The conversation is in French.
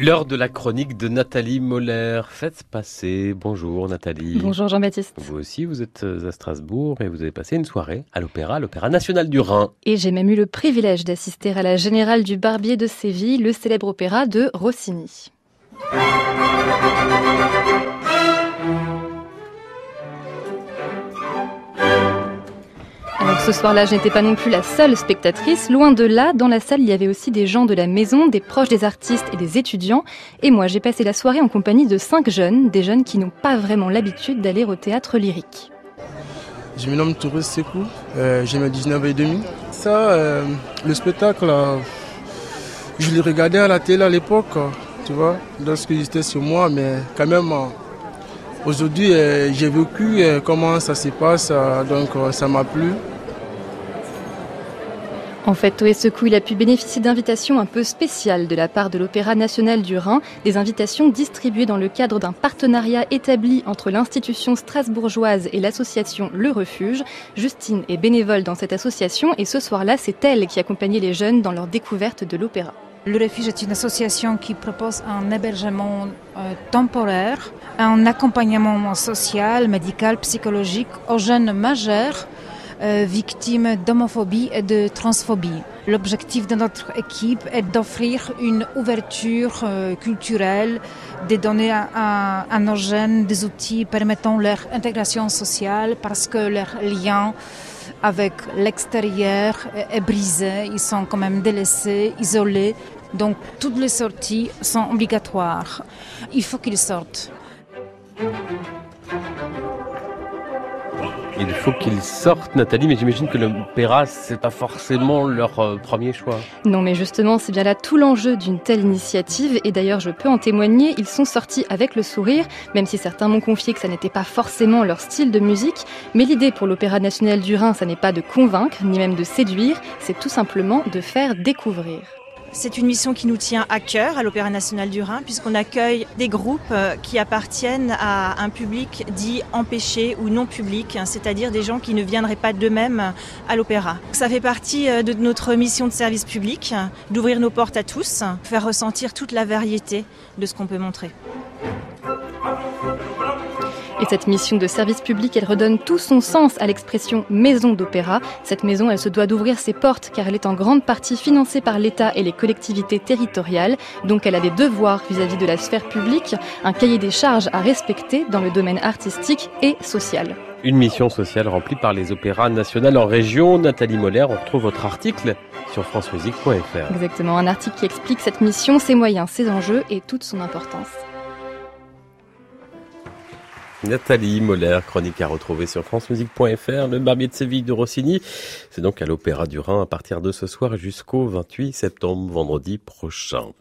L'heure de la chronique de Nathalie Moller. Faites passer. Bonjour Nathalie. Bonjour Jean-Baptiste. Vous aussi, vous êtes à Strasbourg et vous avez passé une soirée à l'Opéra, l'Opéra National du Rhin. Et j'ai même eu le privilège d'assister à la Générale du Barbier de Séville, le célèbre opéra de Rossini. Ce soir-là, je n'étais pas non plus la seule spectatrice. Loin de là, dans la salle, il y avait aussi des gens de la maison, des proches des artistes et des étudiants. Et moi, j'ai passé la soirée en compagnie de cinq jeunes, des jeunes qui n'ont pas vraiment l'habitude d'aller au théâtre lyrique. Je me nomme Touré Sekou, euh, j'ai mes 19 et demi. Ça, euh, le spectacle, je l'ai regardé à la télé à l'époque, tu vois, lorsque j'étais sur moi, mais quand même, aujourd'hui, euh, j'ai vécu comment ça se passe, donc ça m'a plu. En fait, Toé Secou, il a pu bénéficier d'invitations un peu spéciales de la part de l'Opéra national du Rhin, des invitations distribuées dans le cadre d'un partenariat établi entre l'institution strasbourgeoise et l'association Le Refuge. Justine est bénévole dans cette association et ce soir-là, c'est elle qui accompagnait les jeunes dans leur découverte de l'opéra. Le Refuge est une association qui propose un hébergement euh, temporaire, un accompagnement social, médical, psychologique aux jeunes majeurs victimes d'homophobie et de transphobie. L'objectif de notre équipe est d'offrir une ouverture euh, culturelle, de donner à, à, nos jeunes des outils permettant leur intégration sociale parce que leur lien avec l'extérieur est brisé, ils sont quand même délaissés, isolés. Donc toutes les sorties sont obligatoires. Il faut qu'ils sortent. Faut qu'ils sortent, Nathalie, mais j'imagine que l'opéra, c'est pas forcément leur euh, premier choix. Non, mais justement, c'est bien là tout l'enjeu d'une telle initiative. Et d'ailleurs, je peux en témoigner, ils sont sortis avec le sourire, même si certains m'ont confié que ça n'était pas forcément leur style de musique. Mais l'idée pour l'Opéra national du Rhin, ça n'est pas de convaincre, ni même de séduire, c'est tout simplement de faire découvrir. C'est une mission qui nous tient à cœur à l'Opéra national du Rhin, puisqu'on accueille des groupes euh, qui appartiennent à un public dit empêché ou non public, hein, c'est-à-dire des gens qui ne viendraient pas d'eux-mêmes à l'opéra. Ça fait partie euh, de notre mission de service public, d'ouvrir nos portes à tous, faire ressentir toute la variété de ce qu'on peut montrer. Et cette mission de service public, elle redonne tout son sens à l'expression maison d'opéra. Cette maison, elle se doit d'ouvrir ses portes car elle est en grande partie financée par l'État et les collectivités territoriales. Donc elle a des devoirs vis-à-vis de la sphère publique, un cahier des charges à respecter dans le domaine artistique et social. Une mission sociale remplie par les opéras nationaux en région. Nathalie Moller, on retrouve votre article sur francemusique.fr. Exactement, un article qui explique cette mission, ses moyens, ses enjeux et toute son importance. Nathalie Moller, chronique à retrouver sur francemusique.fr, le barbier de Séville de Rossini. C'est donc à l'Opéra du Rhin à partir de ce soir jusqu'au 28 septembre, vendredi prochain.